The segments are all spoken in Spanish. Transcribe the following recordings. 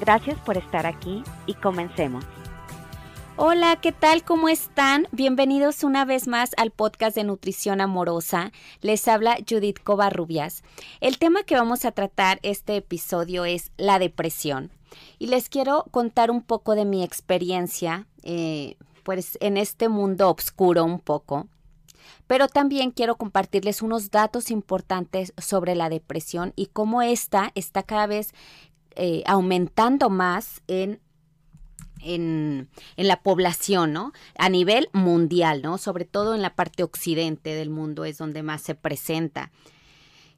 Gracias por estar aquí y comencemos. Hola, ¿qué tal? ¿Cómo están? Bienvenidos una vez más al podcast de Nutrición Amorosa. Les habla Judith Covarrubias. El tema que vamos a tratar este episodio es la depresión. Y les quiero contar un poco de mi experiencia, eh, pues en este mundo oscuro un poco. Pero también quiero compartirles unos datos importantes sobre la depresión y cómo esta está cada vez eh, aumentando más en en, en, la población, ¿no? A nivel mundial, ¿no? Sobre todo en la parte occidente del mundo es donde más se presenta.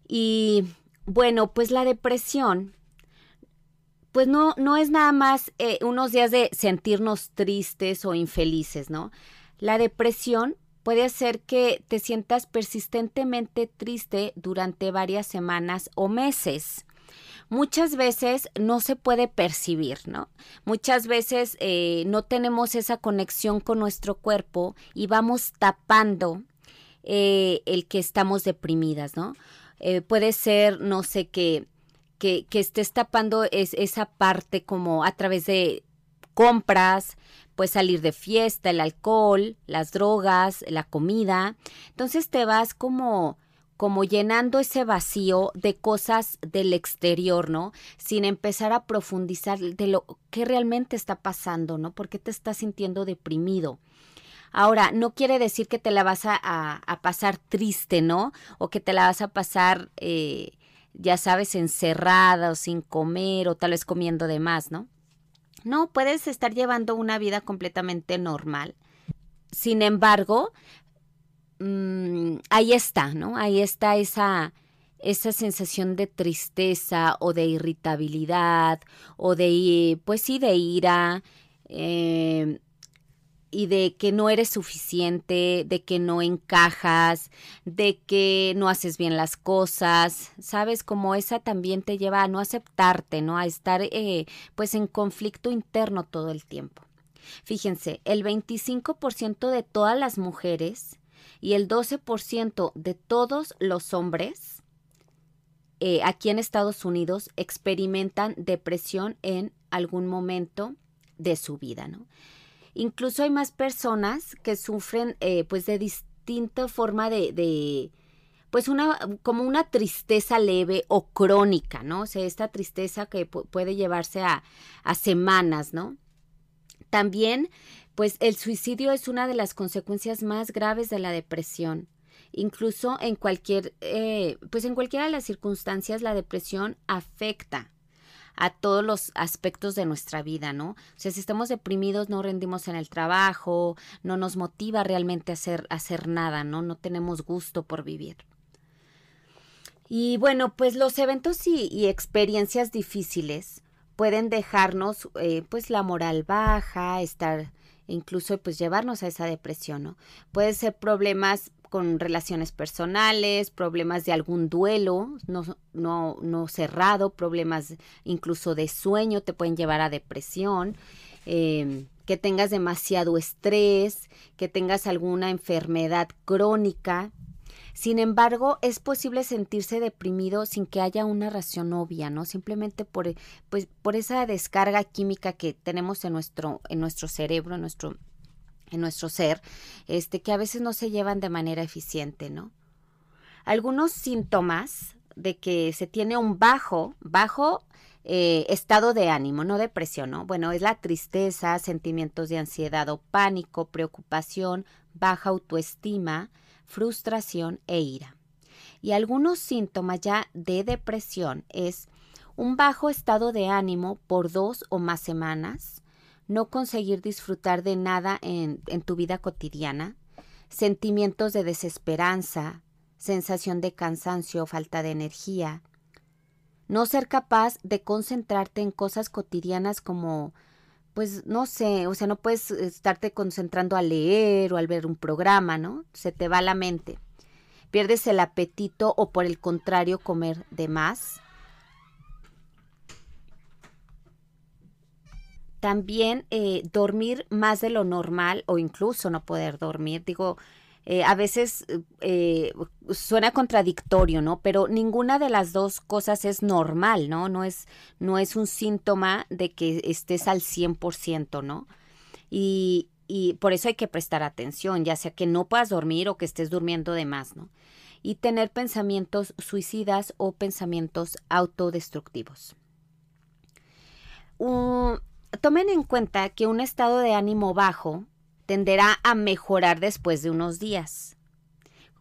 Y bueno, pues la depresión, pues no, no es nada más eh, unos días de sentirnos tristes o infelices, ¿no? La depresión puede hacer que te sientas persistentemente triste durante varias semanas o meses muchas veces no se puede percibir, ¿no? Muchas veces eh, no tenemos esa conexión con nuestro cuerpo y vamos tapando eh, el que estamos deprimidas, ¿no? Eh, puede ser, no sé, que, que, que estés tapando es, esa parte como a través de compras, pues salir de fiesta, el alcohol, las drogas, la comida. Entonces te vas como como llenando ese vacío de cosas del exterior, ¿no? Sin empezar a profundizar de lo que realmente está pasando, ¿no? ¿Por qué te estás sintiendo deprimido? Ahora, no quiere decir que te la vas a, pasar triste, ¿no? O que te la vas a pasar, eh, ya sabes, encerrada o sin comer o tal vez comiendo de más, ¿no? No, puedes estar llevando una vida completamente normal. Sin embargo, Mm, ahí está, ¿no? Ahí está esa, esa sensación de tristeza o de irritabilidad o de, pues sí, de ira eh, y de que no eres suficiente, de que no encajas, de que no haces bien las cosas, ¿sabes? Como esa también te lleva a no aceptarte, ¿no? A estar eh, pues en conflicto interno todo el tiempo. Fíjense, el 25% de todas las mujeres y el 12% de todos los hombres eh, aquí en Estados Unidos experimentan depresión en algún momento de su vida, ¿no? Incluso hay más personas que sufren eh, pues de distinta forma de, pues una, como una tristeza leve o crónica, ¿no? O sea, esta tristeza que puede llevarse a, a semanas, ¿no? También pues el suicidio es una de las consecuencias más graves de la depresión. Incluso en cualquier, eh, pues en cualquiera de las circunstancias la depresión afecta a todos los aspectos de nuestra vida, ¿no? O sea, si estamos deprimidos no rendimos en el trabajo, no nos motiva realmente a hacer, hacer nada, ¿no? No tenemos gusto por vivir. Y bueno, pues los eventos y, experiencias difíciles pueden dejarnos eh, pues la moral baja, estar incluso pues llevarnos a esa depresión, ¿no? Puede ser problemas con relaciones personales, problemas de algún duelo no, no, no cerrado, problemas incluso de sueño te pueden llevar a depresión, em, que tengas demasiado estrés, que tengas alguna enfermedad crónica, sin embargo, es posible sentirse deprimido sin que haya una razón obvia, ¿no? Simplemente por, pues, por esa descarga química que tenemos en nuestro, en nuestro cerebro, en nuestro, en nuestro ser, este, que a veces no se llevan de manera eficiente, ¿no? Algunos síntomas de que se tiene un bajo, bajo eh, estado de ánimo, no depresión, ¿no? Bueno, es la tristeza, sentimientos de ansiedad o pánico, preocupación, baja autoestima, frustración e ira. Y algunos síntomas ya de depresión es un bajo estado de ánimo por dos o más semanas, no conseguir disfrutar de nada en, en tu vida cotidiana, sentimientos de desesperanza, sensación de cansancio o falta de energía, no ser capaz de concentrarte en cosas cotidianas como pues no sé, o sea, no puedes estarte concentrando a leer o al ver un programa, ¿no? Se te va la mente. Pierdes el apetito o por el contrario comer de más. También eh, dormir más de lo normal o incluso no poder dormir. Digo, eh, a veces eh, suena contradictorio, ¿no? Pero ninguna de las dos cosas es normal, ¿no? No es, no es un síntoma de que estés al 100%, ¿no? Y, y por eso hay que prestar atención, ya sea que no puedas dormir o que estés durmiendo de más, ¿no? Y tener pensamientos suicidas o pensamientos autodestructivos. tomen en cuenta que un estado de ánimo bajo tenderá a mejorar después de unos días.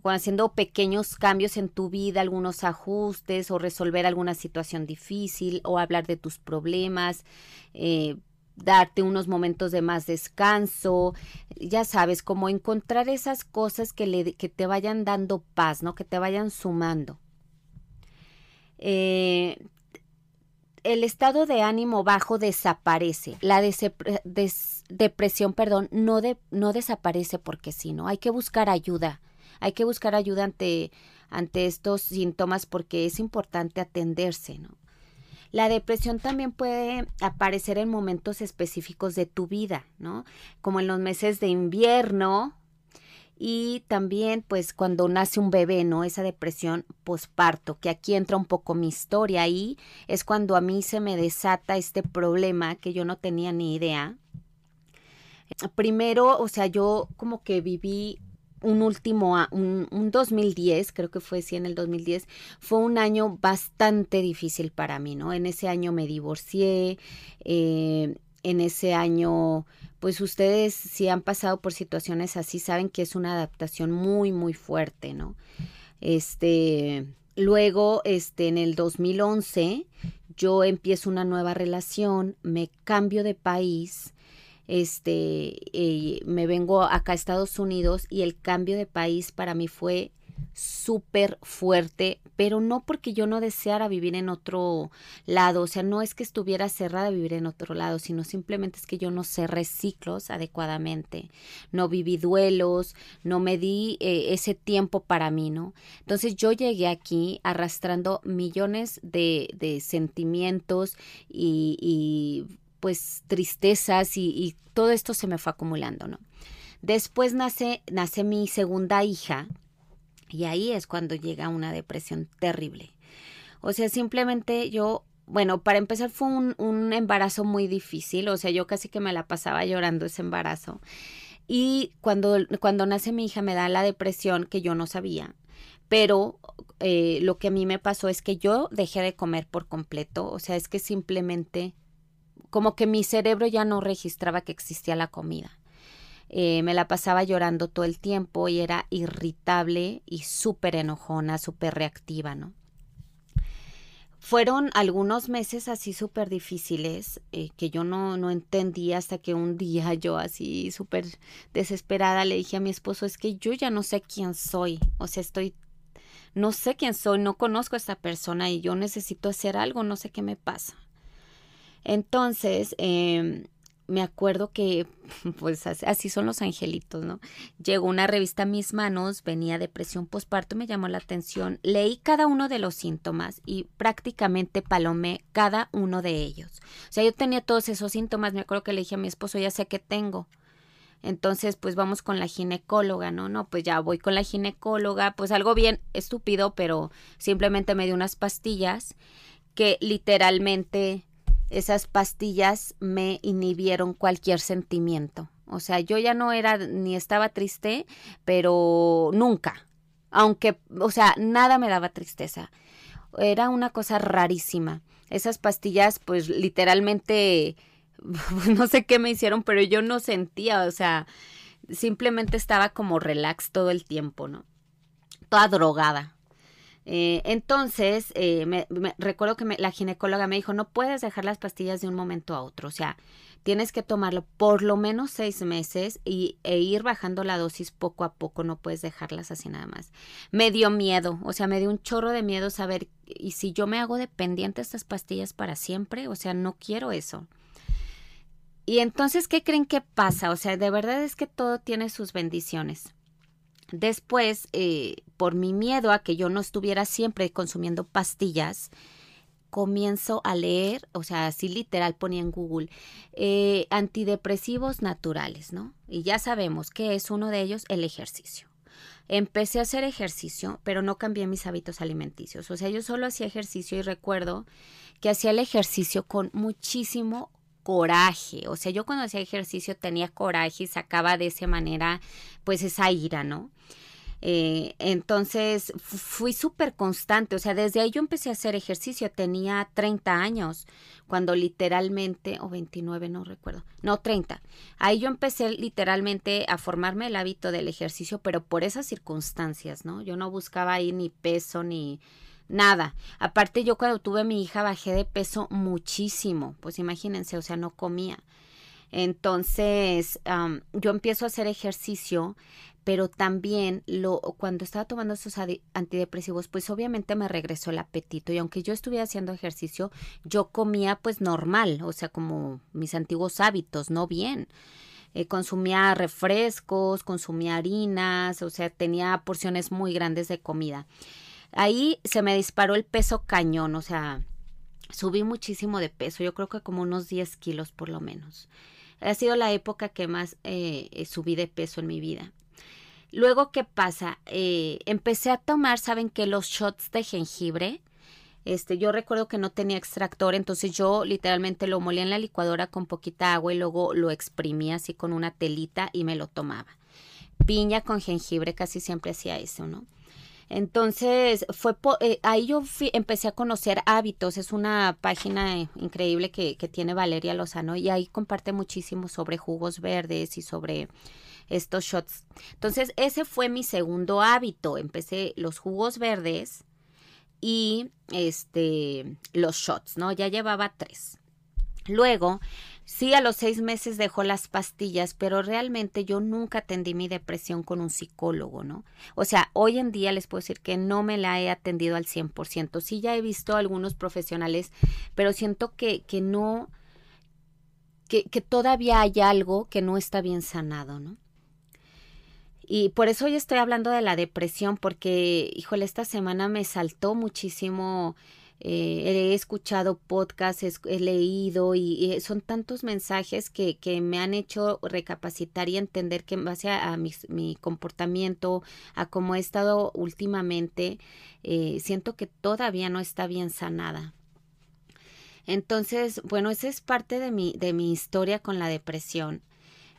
Haciendo pequeños cambios en tu vida, algunos ajustes o resolver alguna situación difícil o hablar de tus problemas, eh, darte unos momentos de más descanso, ya sabes, como encontrar esas cosas que te vayan dando paz, ¿no? Que te vayan sumando. Eh, el estado de ánimo bajo desaparece. La depresión, perdón, no, no desaparece porque sí, ¿no? Hay que buscar ayuda. Hay que buscar ayuda ante, ante estos síntomas porque es importante atenderse, ¿no? La depresión también puede aparecer en momentos específicos de tu vida, ¿no? Como en los meses de invierno, y también pues cuando nace un bebé, ¿no? Esa depresión posparto, que aquí entra un poco mi historia ahí, es cuando a mí se me desata este problema que yo no tenía ni idea. Primero, o sea, yo como que viví un último, un, un 2010, creo que fue sí en el 2010, fue un año bastante difícil para mí, ¿no? En ese año me divorcié, eh, en ese año pues ustedes si han pasado por situaciones así saben que es una adaptación muy muy fuerte, ¿no? Este, luego este en el 2011 yo empiezo una nueva relación, me cambio de país, este, me vengo acá a Estados Unidos y el cambio de país para mí fue súper fuerte, pero no porque yo no deseara vivir en otro lado, o sea, no es que estuviera cerrada a vivir en otro lado, sino simplemente es que yo no cerré ciclos adecuadamente, no viví duelos, no me di eh, ese tiempo para mí, ¿no? Entonces yo llegué aquí arrastrando millones de, de sentimientos y, y, pues tristezas y, y todo esto se me fue acumulando, ¿no? Después nace, nace mi segunda hija, y ahí es cuando llega una depresión terrible. O sea, simplemente yo, bueno, para empezar fue un, un embarazo muy difícil, o sea, yo casi que me la pasaba llorando ese embarazo. Y cuando, cuando nace mi hija me da la depresión que yo no sabía. Pero eh, lo que a mí me pasó es que yo dejé de comer por completo. O sea, es que simplemente como que mi cerebro ya no registraba que existía la comida. Eh, me la pasaba llorando todo el tiempo y era irritable y súper enojona, súper reactiva, ¿no? Fueron algunos meses así súper difíciles eh, que yo no, no entendía hasta que un día yo así súper desesperada le dije a mi esposo, es que yo ya no sé quién soy, o sea, estoy, no sé quién soy, no conozco a esta persona y yo necesito hacer algo, no sé qué me pasa. Entonces, eh, me acuerdo que, pues así son los angelitos, ¿no? Llegó una revista a mis manos, venía depresión postparto, me llamó la atención, leí cada uno de los síntomas y prácticamente palomé cada uno de ellos. O sea, yo tenía todos esos síntomas, me acuerdo que le dije a mi esposo, ya sé que tengo. Entonces, pues vamos con la ginecóloga, ¿no? No, pues ya voy con la ginecóloga, pues algo bien estúpido, pero simplemente me dio unas pastillas que literalmente esas pastillas me inhibieron cualquier sentimiento. O sea, yo ya no era ni estaba triste, pero nunca. Aunque, o sea, nada me daba tristeza. Era una cosa rarísima. Esas pastillas, pues literalmente, no sé qué me hicieron, pero yo no sentía, o sea, simplemente estaba como relax todo el tiempo, ¿no? Toda drogada. Eh, entonces, eh, me, recuerdo que la ginecóloga me dijo, no puedes dejar las pastillas de un momento a otro, o sea, tienes que tomarlo por lo menos seis meses y, e ir bajando la dosis poco a poco, no puedes dejarlas así nada más. Me dio miedo, o sea, me dio un chorro de miedo saber, y si yo me hago dependiente de estas pastillas para siempre, o sea, no quiero eso. y entonces, ¿qué creen que pasa? O sea, de verdad es que todo tiene sus bendiciones. Después, eh, por mi miedo a que yo no estuviera siempre consumiendo pastillas, comienzo a leer, o sea, así literal ponía en Google, eh, antidepresivos naturales, ¿no? Y ya sabemos que es uno de ellos el ejercicio. Empecé a hacer ejercicio, pero no cambié mis hábitos alimenticios. O sea, yo solo hacía ejercicio y recuerdo que hacía el ejercicio con muchísimo coraje. O sea, yo cuando hacía ejercicio tenía coraje y sacaba de esa manera pues esa ira, ¿no? Eh, entonces fui súper constante, o sea, desde ahí yo empecé a hacer ejercicio, tenía 30 años, cuando literalmente, o 29, no recuerdo, no 30, ahí yo empecé literalmente a formarme el hábito del ejercicio, pero por esas circunstancias, ¿no? Yo no buscaba ahí ni peso ni nada. Aparte yo cuando tuve a mi hija bajé de peso muchísimo, pues imagínense, o sea, no comía. Entonces, yo empiezo a hacer ejercicio, pero también lo, cuando estaba tomando esos antidepresivos, pues obviamente me regresó el apetito y aunque yo estuviera haciendo ejercicio, yo comía pues normal, o sea, como mis antiguos hábitos, no bien. Eh, consumía refrescos, consumía harinas, o sea, tenía porciones muy grandes de comida. Ahí se me disparó el peso cañón, o sea, subí muchísimo de peso, yo creo que como unos 10 kilos por lo menos. Ha sido la época que más eh, subí de peso en mi vida. Luego, ¿qué pasa? Eh, empecé a tomar, ¿saben qué? Los shots de jengibre. Este, yo recuerdo que no tenía extractor, entonces yo literalmente lo molía en la licuadora con poquita agua y luego lo exprimía así con una telita y me lo tomaba. Piña con jengibre, casi siempre hacía eso, ¿no? Entonces, fue eh, ahí yo empecé a conocer hábitos. Es una página increíble que, que tiene Valeria Lozano y ahí comparte muchísimo sobre jugos verdes y sobre estos shots. Entonces, ese fue mi segundo hábito. Empecé los jugos verdes y este los shots, ¿no? Ya llevaba tres. Luego Sí, a los seis meses dejó las pastillas, pero realmente yo nunca atendí mi depresión con un psicólogo, ¿no? O sea, hoy en día les puedo decir que no me la he atendido al 100%. Sí, ya he visto algunos profesionales, pero siento que, que no, que, que todavía hay algo que no está bien sanado, ¿no? Y por eso hoy estoy hablando de la depresión, porque, híjole, esta semana me saltó muchísimo eh, he escuchado podcasts, he, leído y, son tantos mensajes que, que, me han hecho recapacitar y entender que en base a, mi, comportamiento, a cómo he estado últimamente, eh, siento que todavía no está bien sanada. Entonces, bueno, esa es parte de mi, de mi historia con la depresión.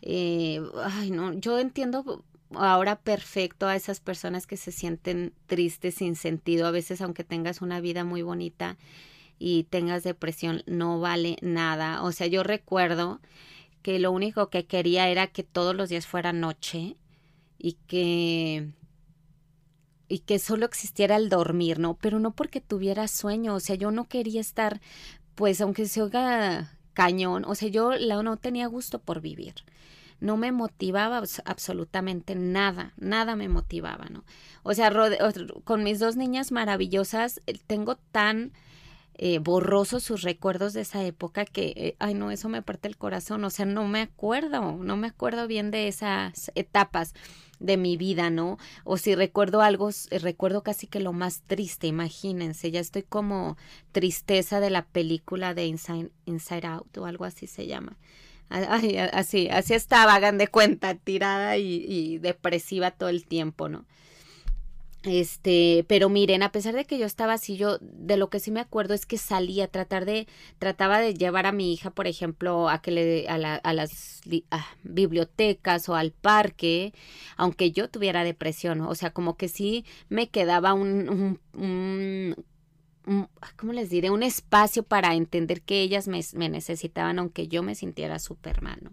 Eh, ay, no, yo entiendo ahora perfecto a esas personas que se sienten tristes sin sentido, a veces aunque tengas una vida muy bonita y tengas depresión, no vale nada. O sea, yo recuerdo que lo único que quería era que todos los días fuera noche y que y que solo existiera el dormir, ¿no? Pero no porque tuviera sueño, o sea, yo no quería estar, pues aunque se oiga cañón, o sea, yo no tenía gusto por vivir no me motivaba absolutamente nada, nada me motivaba, ¿no? O sea, con mis dos niñas maravillosas, eh, tengo tan eh, borrosos sus recuerdos de esa época que, eh, ay no, eso me parte el corazón, o sea, no me acuerdo, no me acuerdo bien de esas etapas de mi vida, ¿no? O si recuerdo algo, recuerdo casi que lo más triste, imagínense, ya estoy como tristeza de la película de Inside, Inside Out o algo así se llama así, así estaba, hagan de cuenta, tirada y, depresiva todo el tiempo, ¿no? Este, pero miren, a pesar de que yo estaba así, yo de lo que sí me acuerdo es que salía a tratar de, trataba de llevar a mi hija, por ejemplo, a que le, a, las bibliotecas o al parque, aunque yo tuviera depresión, o sea, como que sí me quedaba un ¿cómo les diré? Un espacio para entender que ellas me, necesitaban, aunque yo me sintiera Superman. ¿no?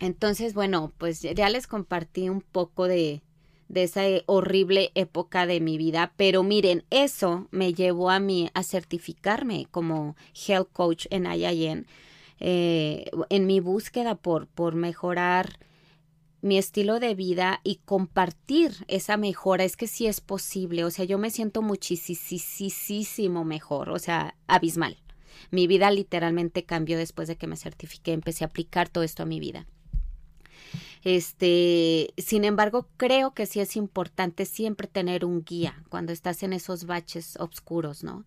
Entonces, bueno, pues ya les compartí un poco de, de esa horrible época de mi vida, pero miren, eso me llevó a mí a certificarme como health coach en IIN, eh, en mi búsqueda por, por mejorar mi estilo de vida y compartir esa mejora, es que sí es posible, o sea, yo me siento muchísimo mejor, o sea, abismal. Mi vida literalmente cambió después de que me certifiqué, empecé a aplicar todo esto a mi vida. Este, sin embargo, creo que sí es importante siempre tener un guía cuando estás en esos baches oscuros, ¿no?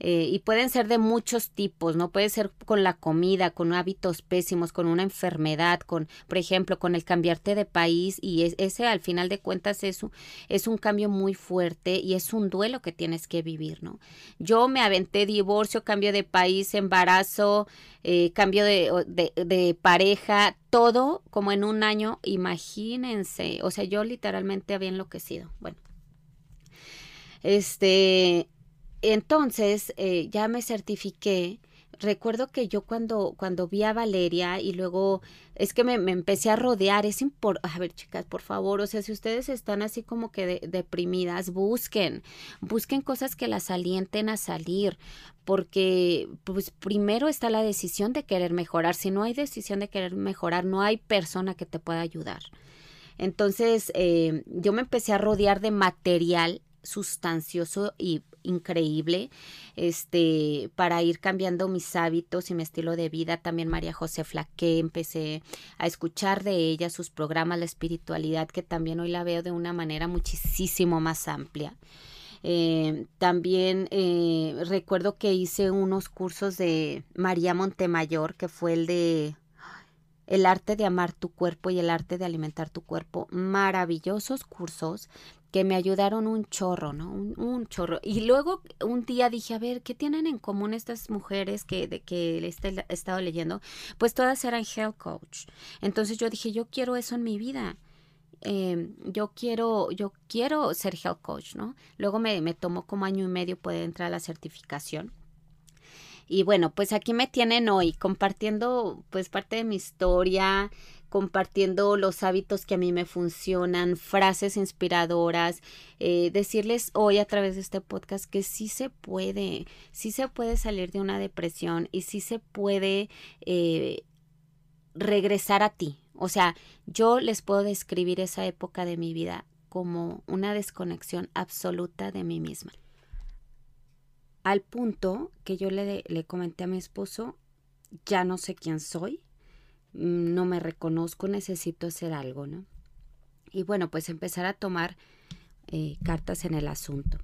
Eh, y pueden ser de muchos tipos, ¿no? Puede ser con la comida, con hábitos pésimos, con una enfermedad, con, por ejemplo, con el cambiarte de país y ese al final de cuentas es es un cambio muy fuerte y es un duelo que tienes que vivir, ¿no? Yo me aventé divorcio, cambio de país, embarazo, eh, cambio de, de, de pareja, todo como en un año, imagínense, o sea, yo literalmente había enloquecido. Bueno, este, entonces, eh, ya me certifiqué. Recuerdo que yo cuando, cuando vi a Valeria y luego es que me, empecé a rodear, es importante, a ver chicas, por favor, o sea, si ustedes están así como que deprimidas, busquen, busquen cosas que las alienten a salir, porque pues primero está la decisión de querer mejorar, si no hay decisión de querer mejorar, no hay persona que te pueda ayudar. Entonces, eh, yo me empecé a rodear de material sustancioso y increíble este para ir cambiando mis hábitos y mi estilo de vida. También María José Flaque empecé a escuchar de ella sus programas la espiritualidad que también hoy la veo de una manera muchísimo más amplia. Eh, también eh, recuerdo que hice unos cursos de María Montemayor que fue el de el arte de amar tu cuerpo y el arte de alimentar tu cuerpo. Maravillosos cursos que me ayudaron un chorro, ¿no? Un, chorro. Y luego un día dije, a ver, ¿qué tienen en común estas mujeres que, de, que he estado leyendo? Pues todas eran health coach. Entonces yo dije, yo quiero eso en mi vida. Em, yo quiero, yo quiero ser health coach, ¿no? Luego me, me tomó como año y medio poder entrar a la certificación. Y bueno, pues aquí me tienen hoy compartiendo pues parte de mi historia, compartiendo los hábitos que a mí me funcionan, frases inspiradoras, eh, decirles hoy a través de este podcast que sí se puede, sí se puede salir de una depresión y sí se puede eh, regresar a ti. O sea, yo les puedo describir esa época de mi vida como una desconexión absoluta de mí misma. Al punto que yo le, le comenté a mi esposo, ya no sé quién soy, no me reconozco, necesito hacer algo, ¿no? Y bueno, pues empezar a tomar eh, cartas en el asunto.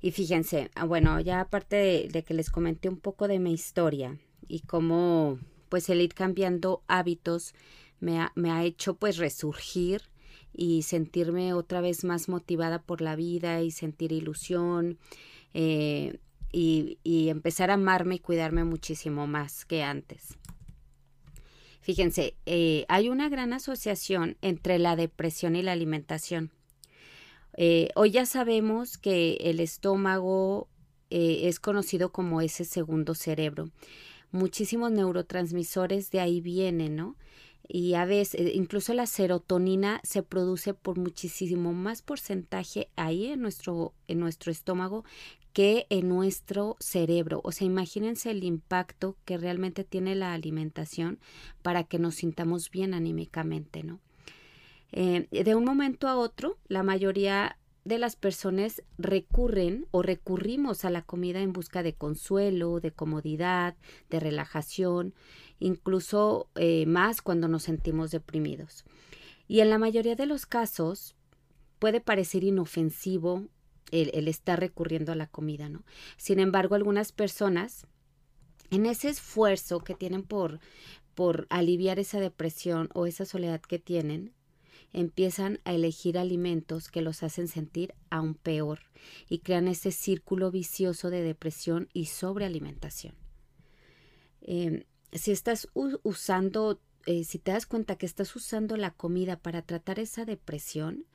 Y fíjense, ah, bueno, ya aparte de, que les comenté un poco de mi historia y cómo pues el ir cambiando hábitos me ha, me ha hecho pues resurgir y sentirme otra vez más motivada por la vida y sentir ilusión eh, y, y empezar a amarme y cuidarme muchísimo más que antes. Fíjense, eh, hay una gran asociación entre la depresión y la alimentación. Eh, hoy ya sabemos que el estómago eh, es conocido como ese segundo cerebro. Muchísimos neurotransmisores de ahí vienen, ¿no? Y a veces, incluso la serotonina se produce por muchísimo más porcentaje ahí en nuestro, en nuestro estómago que en nuestro cerebro. O sea, imagínense el impacto que realmente tiene la alimentación para que nos sintamos bien anímicamente, ¿no? Eh, de un momento a otro, la mayoría de las personas recurren o recurrimos a la comida en busca de consuelo, de comodidad, de relajación, incluso eh, más cuando nos sentimos deprimidos. Y en la mayoría de los casos puede parecer inofensivo el, estar recurriendo a la comida, ¿no? Sin embargo, algunas personas, en ese esfuerzo que tienen por, por aliviar esa depresión o esa soledad que tienen, empiezan a elegir alimentos que los hacen sentir aún peor y crean ese círculo vicioso de depresión y sobrealimentación. Eh, si estás usando, eh, si te das cuenta que estás usando la comida para tratar esa depresión,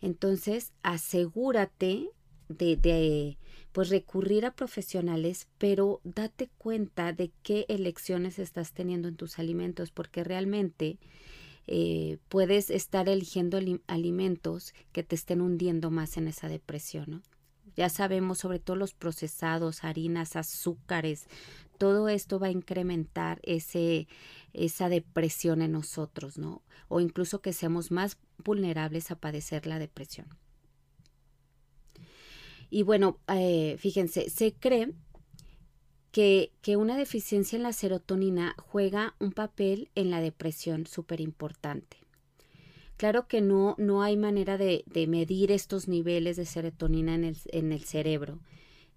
entonces asegúrate de, pues recurrir a profesionales, pero date cuenta de qué elecciones estás teniendo en tus alimentos, porque realmente eh, puedes estar eligiendo alimentos que te estén hundiendo más en esa depresión, ¿no? Ya sabemos sobre todo los procesados, harinas, azúcares, todo esto va a incrementar ese, esa depresión en nosotros, ¿no? O incluso que seamos más vulnerables a padecer la depresión. Y bueno, eh, fíjense, se cree que, que una deficiencia en la serotonina juega un papel en la depresión súper importante. Claro que no, no hay manera de, medir estos niveles de serotonina en el, en el cerebro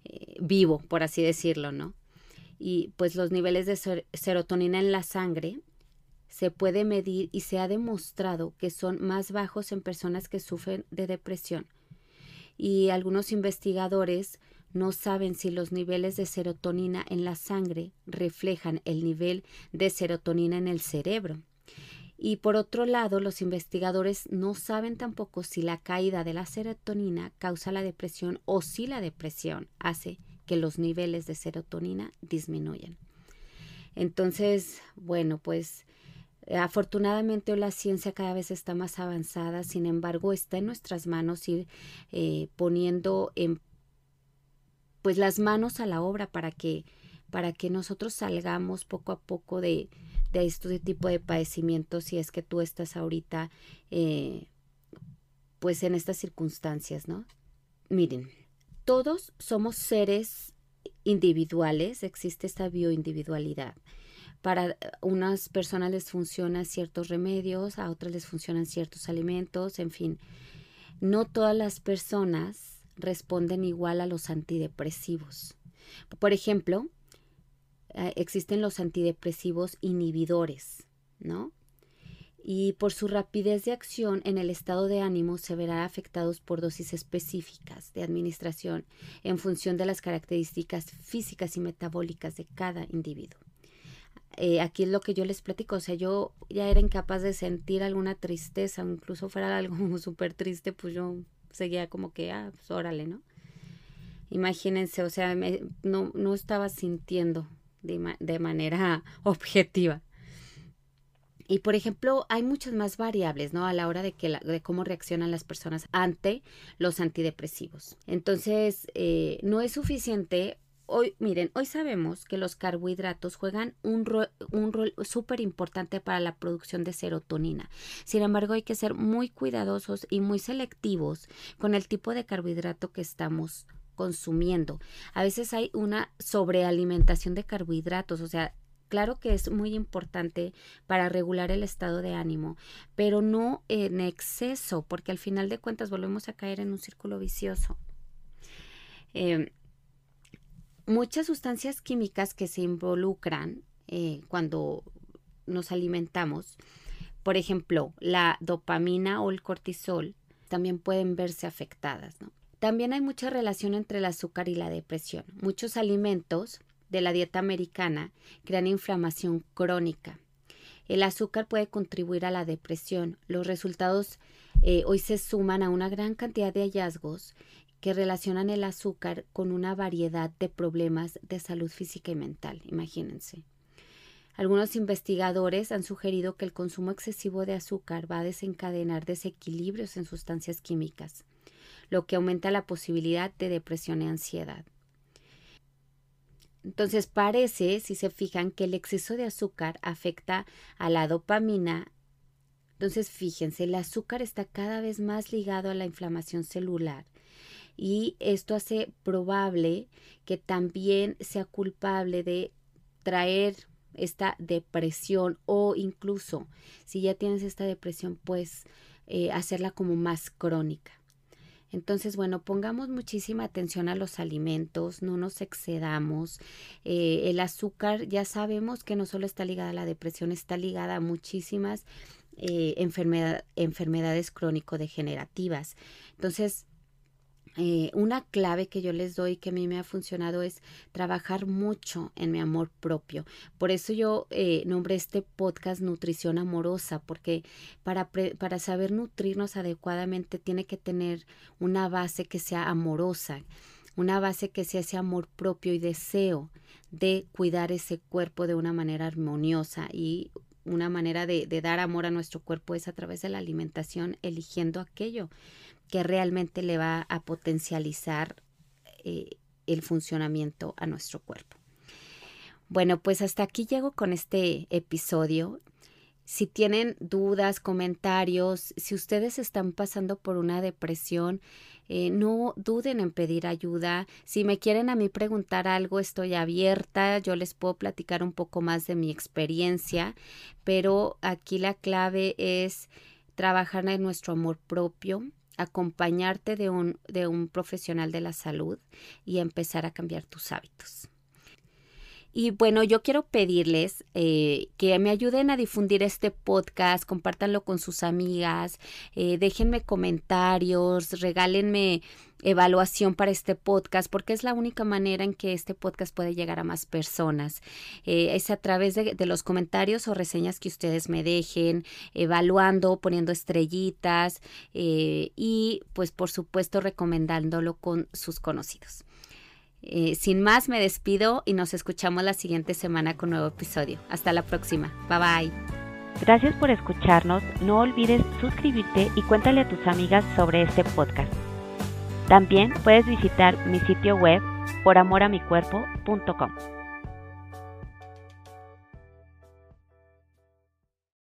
eh, vivo, por así decirlo, ¿no? Y pues los niveles de serotonina en la sangre se puede medir y se ha demostrado que son más bajos en personas que sufren de depresión. Y algunos investigadores no saben si los niveles de serotonina en la sangre reflejan el nivel de serotonina en el cerebro. Y por otro lado, los investigadores no saben tampoco si la caída de la serotonina causa la depresión o si la depresión hace que los niveles de serotonina disminuyan. Entonces, bueno, pues afortunadamente la ciencia cada vez está más avanzada, sin embargo, está en nuestras manos ir eh, poniendo en, pues las manos a la obra para que, para que nosotros salgamos poco a poco de, de este tipo de padecimientos si es que tú estás ahorita eh, pues en estas circunstancias, ¿no? Miren, todos somos seres individuales, existe esta bioindividualidad. Para unas personas les funcionan ciertos remedios, a otras les funcionan ciertos alimentos, en fin. No todas las personas responden igual a los antidepresivos. Por ejemplo, eh, existen los antidepresivos inhibidores, ¿no? Y por su rapidez de acción en el estado de ánimo se verán afectados por dosis específicas de administración en función de las características físicas y metabólicas de cada individuo. Eh, aquí es lo que yo les platico, o sea, yo ya era incapaz de sentir alguna tristeza, incluso fuera algo súper triste, pues yo seguía como que, ah, pues órale, ¿no? Imagínense, o sea, no, no estaba sintiendo de, manera objetiva. Y por ejemplo, hay muchas más variables, ¿no? A la hora de, que de cómo reaccionan las personas ante los antidepresivos. Entonces, eh, no es suficiente. Hoy, miren, hoy sabemos que los carbohidratos juegan un un rol súper importante para la producción de serotonina. Sin embargo, hay que ser muy cuidadosos y muy selectivos con el tipo de carbohidrato que estamos consumiendo. A veces hay una sobrealimentación de carbohidratos, o sea, claro que es muy importante para regular el estado de ánimo, pero no en exceso, porque al final de cuentas volvemos a caer en un círculo vicioso. Em, muchas sustancias químicas que se involucran eh, cuando nos alimentamos, por ejemplo, la dopamina o el cortisol, también pueden verse afectadas. También hay mucha relación entre el azúcar y la depresión. Muchos alimentos de la dieta americana crean inflamación crónica. El azúcar puede contribuir a la depresión. Los resultados eh, hoy se suman a una gran cantidad de hallazgos que relacionan el azúcar con una variedad de problemas de salud física y mental. Imagínense. Algunos investigadores han sugerido que el consumo excesivo de azúcar va a desencadenar desequilibrios en sustancias químicas lo que aumenta la posibilidad de depresión y ansiedad. Entonces parece, si se fijan, que el exceso de azúcar afecta a la dopamina. Entonces fíjense, el azúcar está cada vez más ligado a la inflamación celular y esto hace probable que también sea culpable de traer esta depresión o incluso si ya tienes esta depresión pues eh, hacerla como más crónica. Entonces, bueno, pongamos muchísima atención a los alimentos, no nos excedamos. Eh, el azúcar ya sabemos que no solo está ligada a la depresión, está ligada a muchísimas eh, enfermedades crónico-degenerativas. Entonces, eh, una clave que yo les doy que a mí me ha funcionado es trabajar mucho en mi amor propio. Por eso yo eh, nombré este podcast Nutrición Amorosa, porque para, para saber nutrirnos adecuadamente tiene que tener una base que sea amorosa, una base que sea ese amor propio y deseo de cuidar ese cuerpo de una manera armoniosa y una manera de dar amor a nuestro cuerpo es a través de la alimentación, eligiendo aquello que realmente le va a potencializar eh, el funcionamiento a nuestro cuerpo. Bueno, pues hasta aquí llego con este episodio. Si tienen dudas, comentarios, si ustedes están pasando por una depresión, Eh, no duden en pedir ayuda. Si me quieren a mí preguntar algo, estoy abierta. Yo les puedo platicar un poco más de mi experiencia, pero aquí la clave es trabajar en nuestro amor propio, acompañarte de un, de un profesional de la salud y empezar a cambiar tus hábitos. Y bueno, yo quiero pedirles eh, que me ayuden a difundir este podcast, compártanlo con sus amigas, eh, déjenme comentarios, regálenme evaluación para este podcast, porque es la única manera en que este podcast puede llegar a más personas. Eh, es a través de, de, los comentarios o reseñas que ustedes me dejen, evaluando, poniendo estrellitas y pues por supuesto recomendándolo con sus conocidos. Eh, sin más, me despido y nos escuchamos la siguiente semana con nuevo episodio. Hasta la próxima. Bye bye. Gracias por escucharnos. No olvides suscribirte y cuéntale a tus amigas sobre este podcast. También puedes visitar mi sitio web poramoramicuerpo.com.